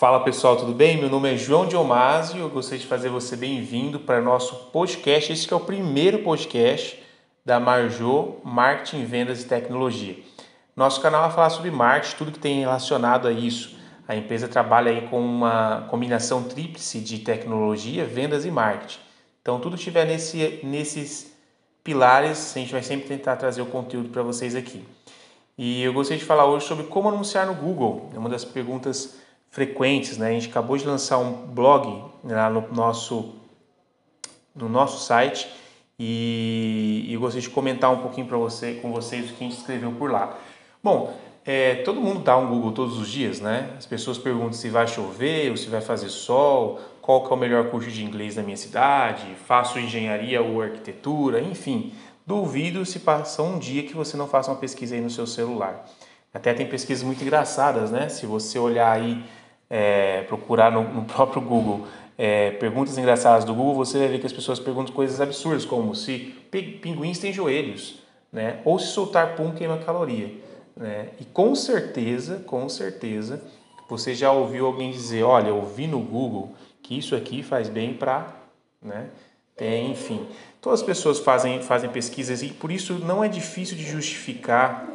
Fala pessoal, tudo bem? Meu nome é João Diomásio e eu gostaria de fazer você bem-vindo para nosso podcast. Esse é o primeiro podcast da Marjô Marketing, Vendas e Tecnologia. Nosso canal vai falar sobre marketing, tudo que tem relacionado a isso. A empresa trabalha aí com uma combinação tríplice de tecnologia, vendas e marketing. Então, tudo que tiver nesse, nesses pilares, a gente vai sempre tentar trazer o conteúdo para vocês aqui. E eu gostaria de falar hoje sobre como anunciar no Google. É uma das perguntas frequentes, né? A gente acabou de lançar um blog lá no nosso no nosso site e, e gostaria de comentar um pouquinho para você com vocês o que a gente escreveu por lá. Bom, é, todo mundo dá um Google todos os dias, né? As pessoas perguntam se vai chover ou se vai fazer sol, qual que é o melhor curso de inglês da minha cidade, faço engenharia ou arquitetura, enfim. Duvido se passa um dia que você não faça uma pesquisa aí no seu celular. Até tem pesquisas muito engraçadas, né? Se você olhar aí é, procurar no, no, próprio Google é, perguntas engraçadas do Google, você vai ver que as pessoas perguntam coisas absurdas, como se pinguins têm joelhos, né? ou se soltar pum queima caloria. Né? E com certeza, com certeza, você já ouviu alguém dizer, olha, eu vi no Google que isso aqui faz bem para... Né? Enfim, todas as pessoas fazem, fazem pesquisas e por isso não é difícil de justificar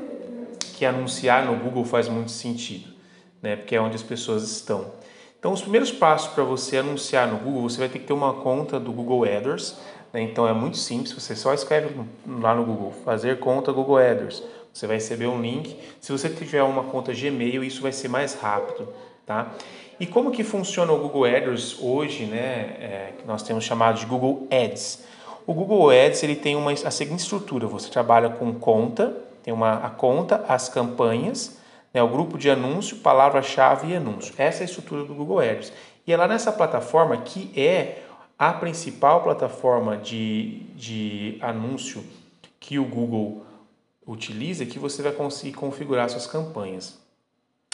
que anunciar no Google faz muito sentido né? Porque é onde as pessoas estão. Então, os primeiros passos para você anunciar no Google, você vai ter que ter uma conta do Google AdWords. Né? Então, é muito simples. Você só escreve lá no Google, fazer conta Google AdWords. Você vai receber um link. Se você tiver uma conta Gmail, isso vai ser mais rápido, tá? E como que funciona o Google AdWords hoje, né? É, que nós temos chamado de Google Ads. O Google Ads ele tem uma, a seguinte estrutura: você trabalha com conta, tem uma a conta, as campanhas né, o grupo de anúncio, palavra-chave e anúncio. Essa é a estrutura do Google Ads. E é lá nessa plataforma que é a principal plataforma de, de anúncio que o Google utiliza que você vai conseguir configurar suas campanhas.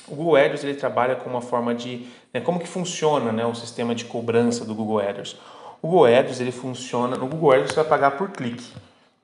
O Google Ads ele trabalha com uma forma de né, como que funciona né, o sistema de cobrança do Google Ads. O Google Ads ele funciona no Google Ads você vai pagar por clique.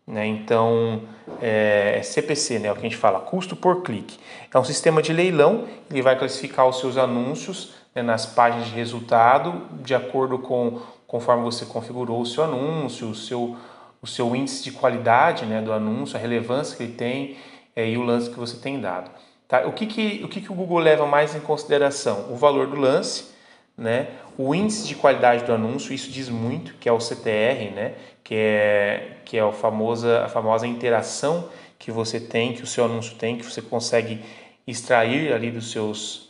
Né? Então, é CPC, né? é o que a gente fala, custo por clique. É um sistema de leilão, ele vai classificar os seus anúncios né, nas páginas de resultado de acordo com conforme você configurou o seu anúncio, o seu, o seu índice de qualidade né, do anúncio, a relevância que ele tem é, e o lance que você tem dado. Tá? O, que, que, o que, que o Google leva mais em consideração? O valor do lance, né? O índice de qualidade do anúncio, isso diz muito, que é o CTR, né? que é, que é a, famosa, a famosa interação que você tem, que o seu anúncio tem, que você consegue extrair ali dos seus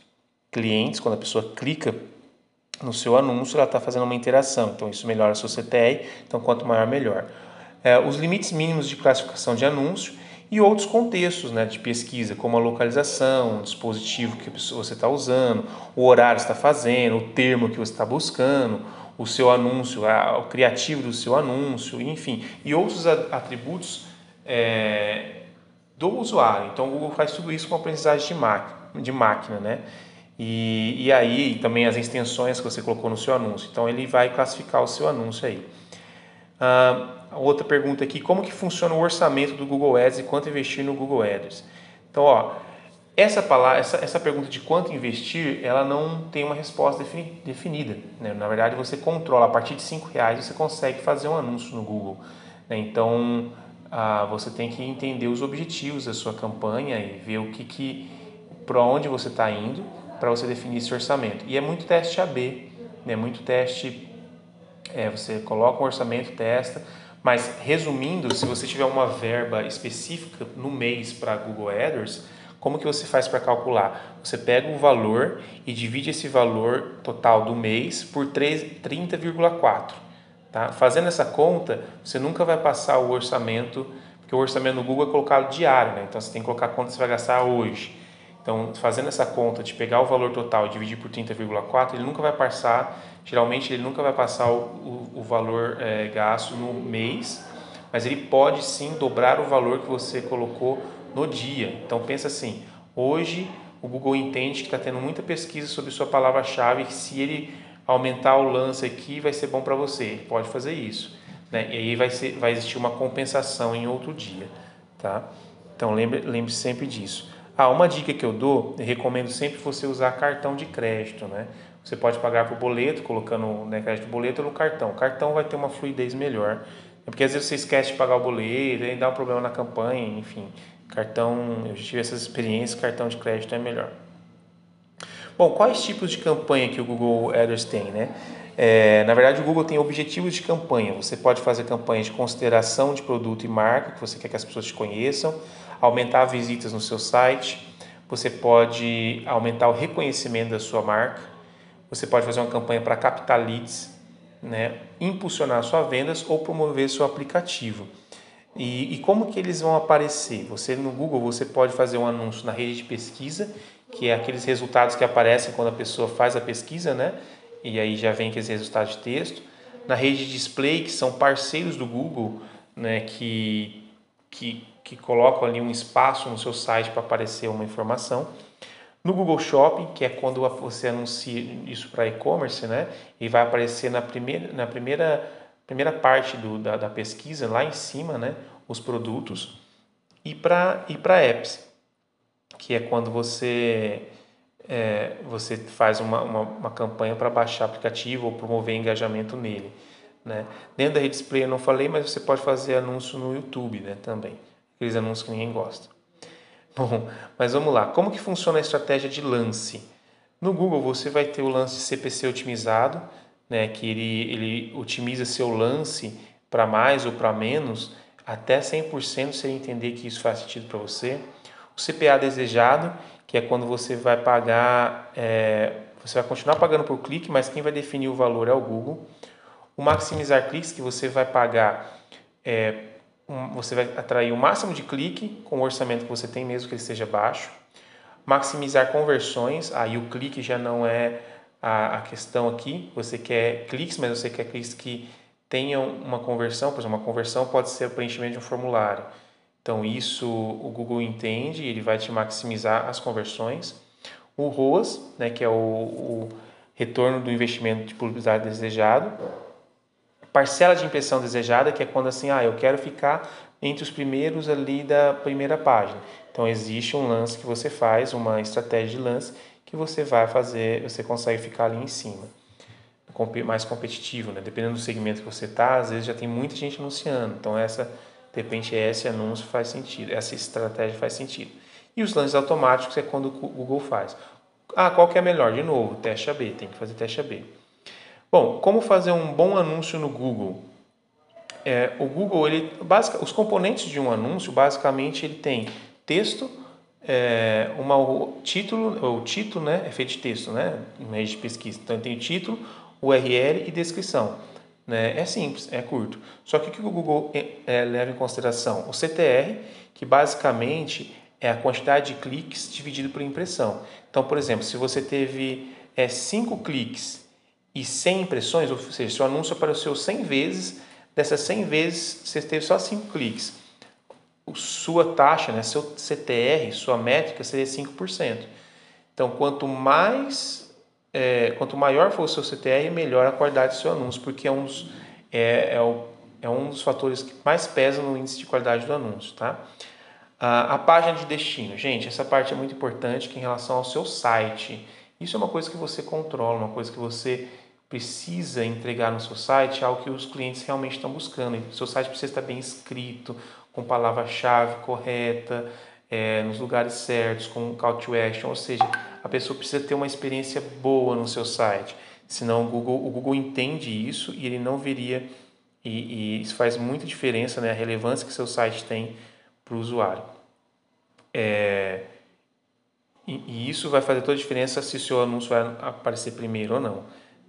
clientes, quando a pessoa clica no seu anúncio, ela está fazendo uma interação, então isso melhora o seu CTR, então quanto maior, melhor. É, os limites mínimos de classificação de anúncio e outros contextos né, de pesquisa, como a localização, o dispositivo que você está usando, o horário que está fazendo, o termo que você está buscando, o seu anúncio, o criativo do seu anúncio, enfim, e outros atributos é, do usuário. Então, o Google faz tudo isso com aprendizagem de máquina, de máquina né? E, e aí também as extensões que você colocou no seu anúncio. Então, ele vai classificar o seu anúncio aí. Ah, outra pergunta aqui, como que funciona o orçamento do Google Ads e quanto investir no Google Ads? Então, ó, essa palavra, essa, essa pergunta de quanto investir, ela não tem uma resposta defini, definida. Né? Na verdade, você controla a partir de cinco reais você consegue fazer um anúncio no Google. Né? Então, ah, você tem que entender os objetivos da sua campanha e ver o que, que para onde você está indo para você definir esse orçamento. E é muito teste AB, né? muito teste é, você coloca um orçamento, testa, mas resumindo, se você tiver uma verba específica no mês para Google AdWords, como que você faz para calcular? Você pega o valor e divide esse valor total do mês por 30,4. Tá? Fazendo essa conta, você nunca vai passar o orçamento, porque o orçamento no Google é colocado diário, né? então você tem que colocar quanto você vai gastar hoje. Então, fazendo essa conta de pegar o valor total e dividir por 30,4, ele nunca vai passar, geralmente ele nunca vai passar o, o, o valor é, gasto no mês, mas ele pode sim dobrar o valor que você colocou no dia. Então, pensa assim, hoje o Google entende que está tendo muita pesquisa sobre sua palavra-chave, que se ele aumentar o lance aqui, vai ser bom para você. Ele pode fazer isso. Né? E aí vai, ser, vai existir uma compensação em outro dia. Tá? Então, lembre, lembre sempre disso. Ah, uma dica que eu dou, eu recomendo sempre você usar cartão de crédito, né? Você pode pagar por boleto, colocando né, crédito boleto no cartão. O cartão vai ter uma fluidez melhor. Porque às vezes você esquece de pagar o boleto, aí dá um problema na campanha, enfim. Cartão, eu já tive essas experiências, cartão de crédito é melhor. Bom, quais tipos de campanha que o Google Ads tem, né? É, na verdade, o Google tem objetivos de campanha. Você pode fazer campanhas de consideração de produto e marca, que você quer que as pessoas te conheçam, aumentar visitas no seu site, você pode aumentar o reconhecimento da sua marca, você pode fazer uma campanha para captar leads, né? impulsionar suas vendas ou promover seu aplicativo. E, e, como que eles vão aparecer? Você no Google você pode fazer um anúncio na rede de pesquisa, que é aqueles resultados que aparecem quando a pessoa faz a pesquisa, né? E aí já vem aqueles resultados de texto. Na rede de display, que são parceiros do Google, né? Que, que, que colocam ali um espaço no seu site para aparecer uma informação. No Google Shopping, que é quando você anuncia isso para e-commerce, né? E vai aparecer na primeira, na primeira primeira parte do, da, da pesquisa, lá em cima, né, os produtos, e para e apps, que é quando você, é, você faz uma, uma, uma campanha para baixar aplicativo ou promover engajamento nele. Né? Dentro da rede display eu não falei, mas você pode fazer anúncio no YouTube né, também, aqueles anúncios que ninguém gosta. Bom, mas vamos lá. Como que funciona a estratégia de lance? No Google você vai ter o lance CPC otimizado, né, que ele, ele otimiza seu lance para mais ou para menos, até 100% se ele entender que isso faz sentido para você. O CPA desejado, que é quando você vai pagar, é, você vai continuar pagando por clique, mas quem vai definir o valor é o Google. O maximizar cliques, que você vai pagar, é, um, você vai atrair o máximo de clique com o orçamento que você tem, mesmo que ele seja baixo. Maximizar conversões, aí o clique já não é a, a questão aqui, você quer cliques, mas você quer cliques que tenham uma conversão, por exemplo, uma conversão pode ser o preenchimento de um formulário. Então, isso o Google entende e ele vai te maximizar as conversões. O ROAS, né, que é o, o retorno do investimento de publicidade desejado. Parcela de impressão desejada, que é quando assim, ah, eu quero ficar entre os primeiros ali da primeira página. Então, existe um lance que você faz, uma estratégia de lance, que você vai fazer, você consegue ficar ali em cima. Mais competitivo, né? Dependendo do segmento que você está, às vezes já tem muita gente anunciando. Então, essa, de repente, esse anúncio faz sentido, essa estratégia faz sentido. E os lances automáticos é quando o Google faz. Ah, qual que é melhor? De novo, teste AB, tem que fazer teste AB. Bom, como fazer um bom anúncio no Google? É, o Google, ele, basic, os componentes de um anúncio, basicamente, ele tem texto, é, uma, o título, o título né, é feito de texto, né, em de pesquisa. Então tem o título, URL e descrição. Né? É simples, é curto. Só que o que o Google é, é, leva em consideração? O CTR, que basicamente é a quantidade de cliques dividido por impressão. Então, por exemplo, se você teve 5 é, cliques e 100 impressões, ou seja, seu anúncio apareceu 100 vezes, dessas 100 vezes você teve só 5 cliques sua taxa, né, seu CTR, sua métrica seria 5%. Então, quanto mais, é, quanto maior for o seu CTR, melhor a qualidade do seu anúncio, porque é um dos, é, é, o, é um dos fatores que mais pesam no índice de qualidade do anúncio, tá? A, a página de destino, gente, essa parte é muito importante que em relação ao seu site. Isso é uma coisa que você controla, uma coisa que você precisa entregar no seu site, algo que os clientes realmente estão buscando. O seu site precisa estar bem escrito, com palavra-chave correta, é, nos lugares certos, com call to action, ou seja, a pessoa precisa ter uma experiência boa no seu site. Senão o Google, o Google entende isso e ele não veria, e, e isso faz muita diferença, né, a relevância que seu site tem para o usuário. É, e, e, isso vai fazer toda a diferença se o seu anúncio vai aparecer primeiro ou não.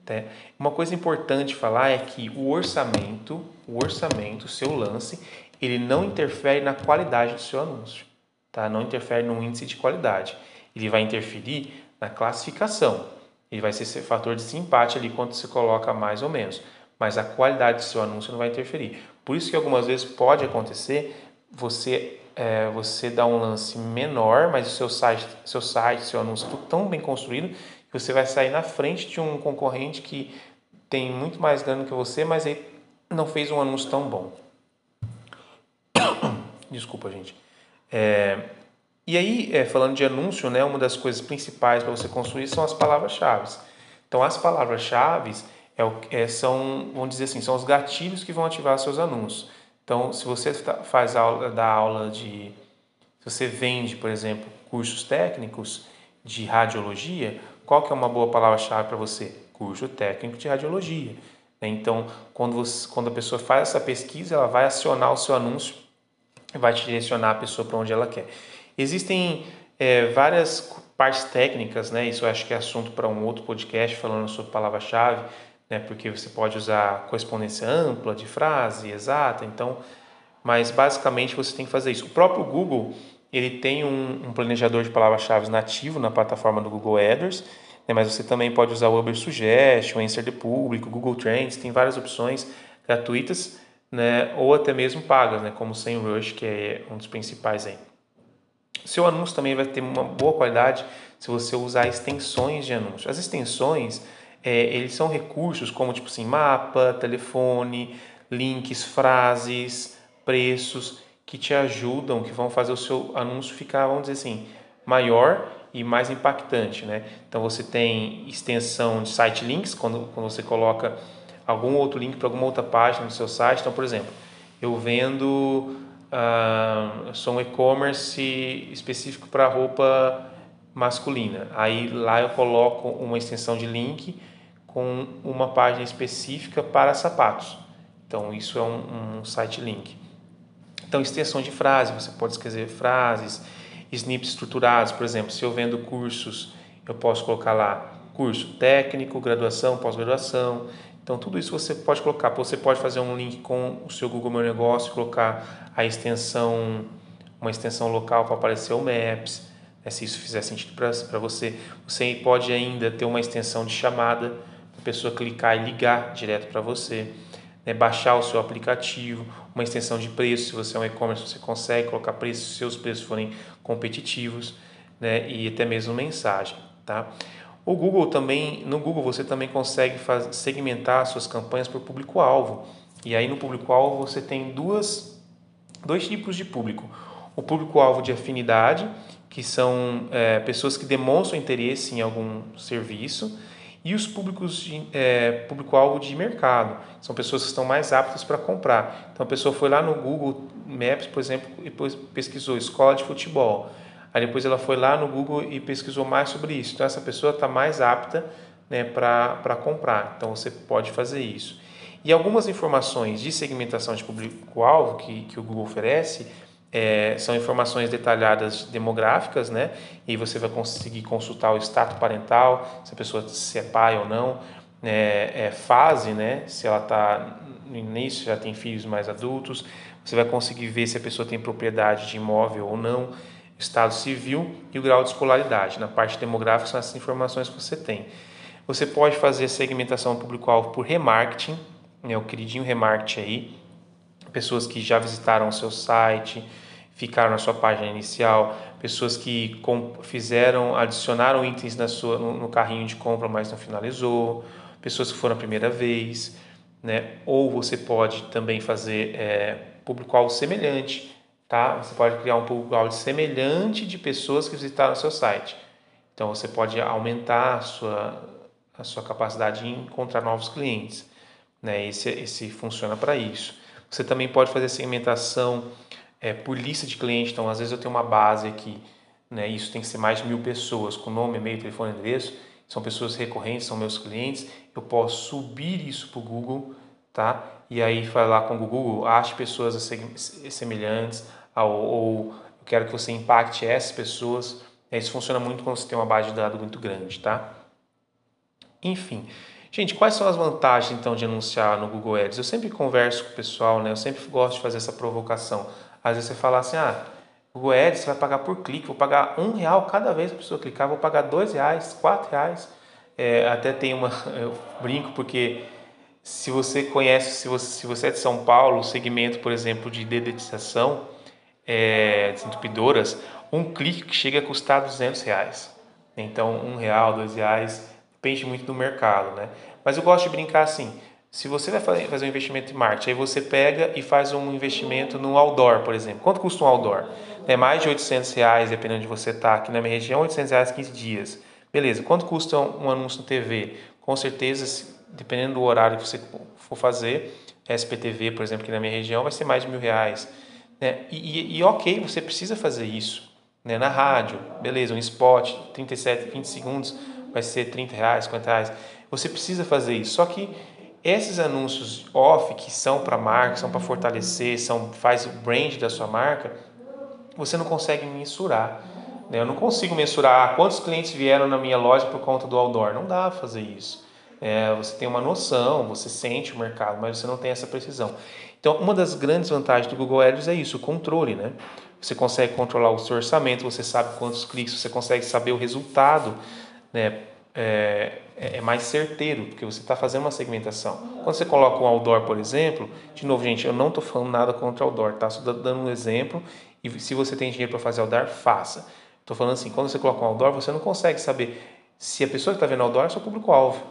Tá? Uma coisa importante falar é que o orçamento, o orçamento, o seu lance, ele não interfere na qualidade do seu anúncio, tá? Não interfere no índice de qualidade. Ele vai interferir na classificação. Ele vai ser esse fator de desempate ali quando você coloca mais ou menos, mas a qualidade do seu anúncio não vai interferir. Por isso que algumas vezes pode acontecer você é, você dá um lance menor, mas o seu site, seu site, seu anúncio é tão bem construído você vai sair na frente de um concorrente que tem muito mais grana que você, mas ele não fez um anúncio tão bom. Desculpa, gente. É, E aí, é, falando de anúncio, né, uma das coisas principais para você construir são as palavras-chave. Então, as palavras-chave é, é, são, vamos dizer assim, são os gatilhos que vão ativar seus anúncios. Então, se você tá, faz aula, da aula de, se você vende, por exemplo, cursos técnicos de radiologia, qual que é uma boa palavra-chave para você? Curso técnico de radiologia. Né? Então, quando, você, quando a pessoa faz essa pesquisa, ela vai acionar o seu anúncio e vai te direcionar a pessoa para onde ela quer. Existem é, várias partes técnicas, né? Isso eu acho que é assunto para um outro podcast falando sobre palavra-chave, né? Porque você pode usar correspondência ampla de frase, exata, então, mas basicamente você tem que fazer isso. O próprio Google ele tem um, um planejador de palavras-chave nativo na plataforma do Google AdWords, né? mas você também pode usar o Uber Suggestion, Answer the Público, Google Trends, tem várias opções gratuitas, né? Ou até mesmo pagas, né? Como o SEMrush, que é um dos principais aí. Seu anúncio também vai ter uma boa qualidade se você usar extensões de anúncio. As extensões, é, eles são recursos como tipo assim, mapa, telefone, links, frases, preços, que te ajudam, que vão fazer o seu anúncio ficar, vamos dizer assim, maior e mais impactante, né? Então você tem extensão de site links, quando, quando você coloca algum outro link para alguma outra página do seu site. Então, por exemplo, eu vendo uh, sou um e-commerce específico para roupa masculina. Aí lá eu coloco uma extensão de link com uma página específica para sapatos. Então isso é um, um site link. Então extensão de frase, você pode escrever frases, snippets estruturados, por exemplo, se eu vendo cursos, eu posso colocar lá curso técnico, graduação, pós-graduação. Então, tudo isso você pode colocar. Você pode fazer um link com o seu Google Meu Negócio, colocar a extensão, uma extensão local para aparecer o Maps, né, se isso fizer sentido para você. Você pode ainda ter uma extensão de chamada para a pessoa clicar e ligar direto para você. Né, baixar o seu aplicativo, uma extensão de preço, se você é um e-commerce, você consegue colocar preços se seus preços forem competitivos, né, e até mesmo mensagem, tá? O Google também, no Google você também consegue segmentar suas campanhas por público-alvo. E aí no público-alvo você tem duas, dois tipos de público. O público-alvo de afinidade, que são é, pessoas que demonstram interesse em algum serviço, e os públicos é, público-alvo de mercado, são pessoas que estão mais aptas para comprar. Então a pessoa foi lá no Google Maps, por exemplo, e pesquisou escola de futebol. Aí depois ela foi lá no Google e pesquisou mais sobre isso. Então essa pessoa está mais apta né, para comprar. Então você pode fazer isso. E algumas informações de segmentação de público-alvo que, que o Google oferece é, são informações detalhadas demográficas, né? E você vai conseguir consultar o status parental, se a pessoa se é pai ou não, é, é fase, né? Se ela está no início, já tem filhos mais adultos. Você vai conseguir ver se a pessoa tem propriedade de imóvel ou não estado civil e o grau de escolaridade. Na parte demográfica são essas informações que você tem. Você pode fazer segmentação público-alvo por remarketing, né, o queridinho remarketing aí, pessoas que já visitaram o seu site, ficaram na sua página inicial, pessoas que fizeram, adicionaram itens na sua, no, carrinho de compra, mas não finalizou, pessoas que foram a primeira vez, né? ou você pode também fazer é, público-alvo semelhante, tá? Você pode criar um público-alvo semelhante de pessoas que visitaram o seu site. Então você pode aumentar a sua, a sua capacidade de encontrar novos clientes. Né? Esse, esse funciona para isso. Você também pode fazer segmentação é, por lista de clientes. Então, às vezes eu tenho uma base aqui, né? isso tem que ser mais de mil pessoas, com nome, e-mail, telefone, endereço. São pessoas recorrentes, são meus clientes. Eu posso subir isso para o Google, tá? E aí falar com o Google, ache pessoas semelhantes, ou, ou eu quero que você impacte essas pessoas. Isso funciona muito quando você tem uma base de dados muito grande, tá? Enfim, gente, quais são as vantagens então de anunciar no Google Ads? Eu sempre converso com o pessoal, né? Eu sempre gosto de fazer essa provocação. Às vezes você fala assim, ah, Google Ads você vai pagar por clique, vou pagar um real cada vez que a pessoa clicar, vou pagar dois reais, quatro reais. É, até tem uma, eu brinco porque se você conhece, se você, se você é de São Paulo, o segmento, por exemplo, de dedetização, é, desentupidoras, um clique chega a custar 200 reais. Então, um real, dois reais, depende muito do mercado, né? Mas eu gosto de brincar assim, Se você vai fazer um investimento em marketing, aí você pega e faz um investimento no outdoor, por exemplo. Quanto custa um outdoor? É mais de 800 reais, dependendo de você estar tá. aqui na minha região, 800 reais 15 dias. Beleza, quanto custa um anúncio na TV? Com certeza, dependendo do horário que você for fazer, SPTV, por exemplo, aqui na minha região, vai ser mais de mil reais. Né? E, e, e ok, você precisa fazer isso. Né? Na rádio, beleza, um spot, 37, 20 segundos, vai ser 30 reais, 50 reais. Você precisa fazer isso. Só que esses anúncios off que são para marca, são para fortalecer, são faz o brand da sua marca, você não consegue mensurar. Né? Eu não consigo mensurar ah, quantos clientes vieram na minha loja por conta do outdoor. Não dá para fazer isso. É, você tem uma noção, você sente o mercado, mas você não tem essa precisão. Então, uma das grandes vantagens do Google Ads é isso, o controle, né? Você consegue controlar o seu orçamento, você sabe quantos cliques, você consegue saber o resultado, né? É, é, é mais certeiro, porque você está fazendo uma segmentação. Quando você coloca um outdoor, por exemplo, de novo, gente, eu não estou falando nada contra outdoor, tá? Só dando um exemplo. E se você tem dinheiro para fazer outdoor, faça. Estou falando assim, quando você coloca um outdoor, você não consegue saber se a pessoa que está vendo outdoor é seu público-alvo.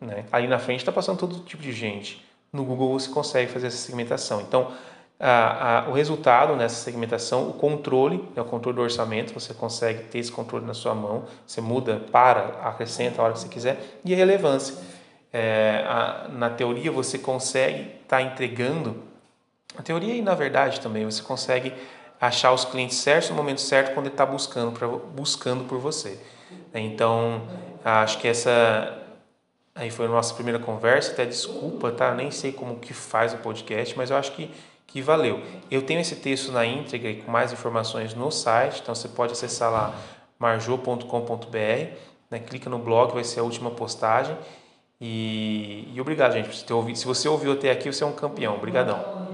Né? Ali na frente está passando todo tipo de gente. No Google você consegue fazer essa segmentação. Então, a, a, o resultado nessa segmentação, o controle, né, o controle do orçamento, você consegue ter esse controle na sua mão, você muda, para, acrescenta a hora que você quiser, e a relevância. É, a, na teoria você consegue estar tá entregando, na teoria e na verdade também, você consegue achar os clientes certos no momento certo quando ele está buscando, buscando por você. Então, acho que essa aí foi a nossa primeira conversa, até desculpa, tá? Nem sei como que faz o podcast, mas eu acho que que valeu. Eu tenho esse texto na íntegra e com mais informações no site, então você pode acessar lá marjô.com.br, né? clica no blog, vai ser a última postagem. E, e obrigado, gente, por ter ouvido. Se você ouviu até aqui, você é um campeão. Obrigadão.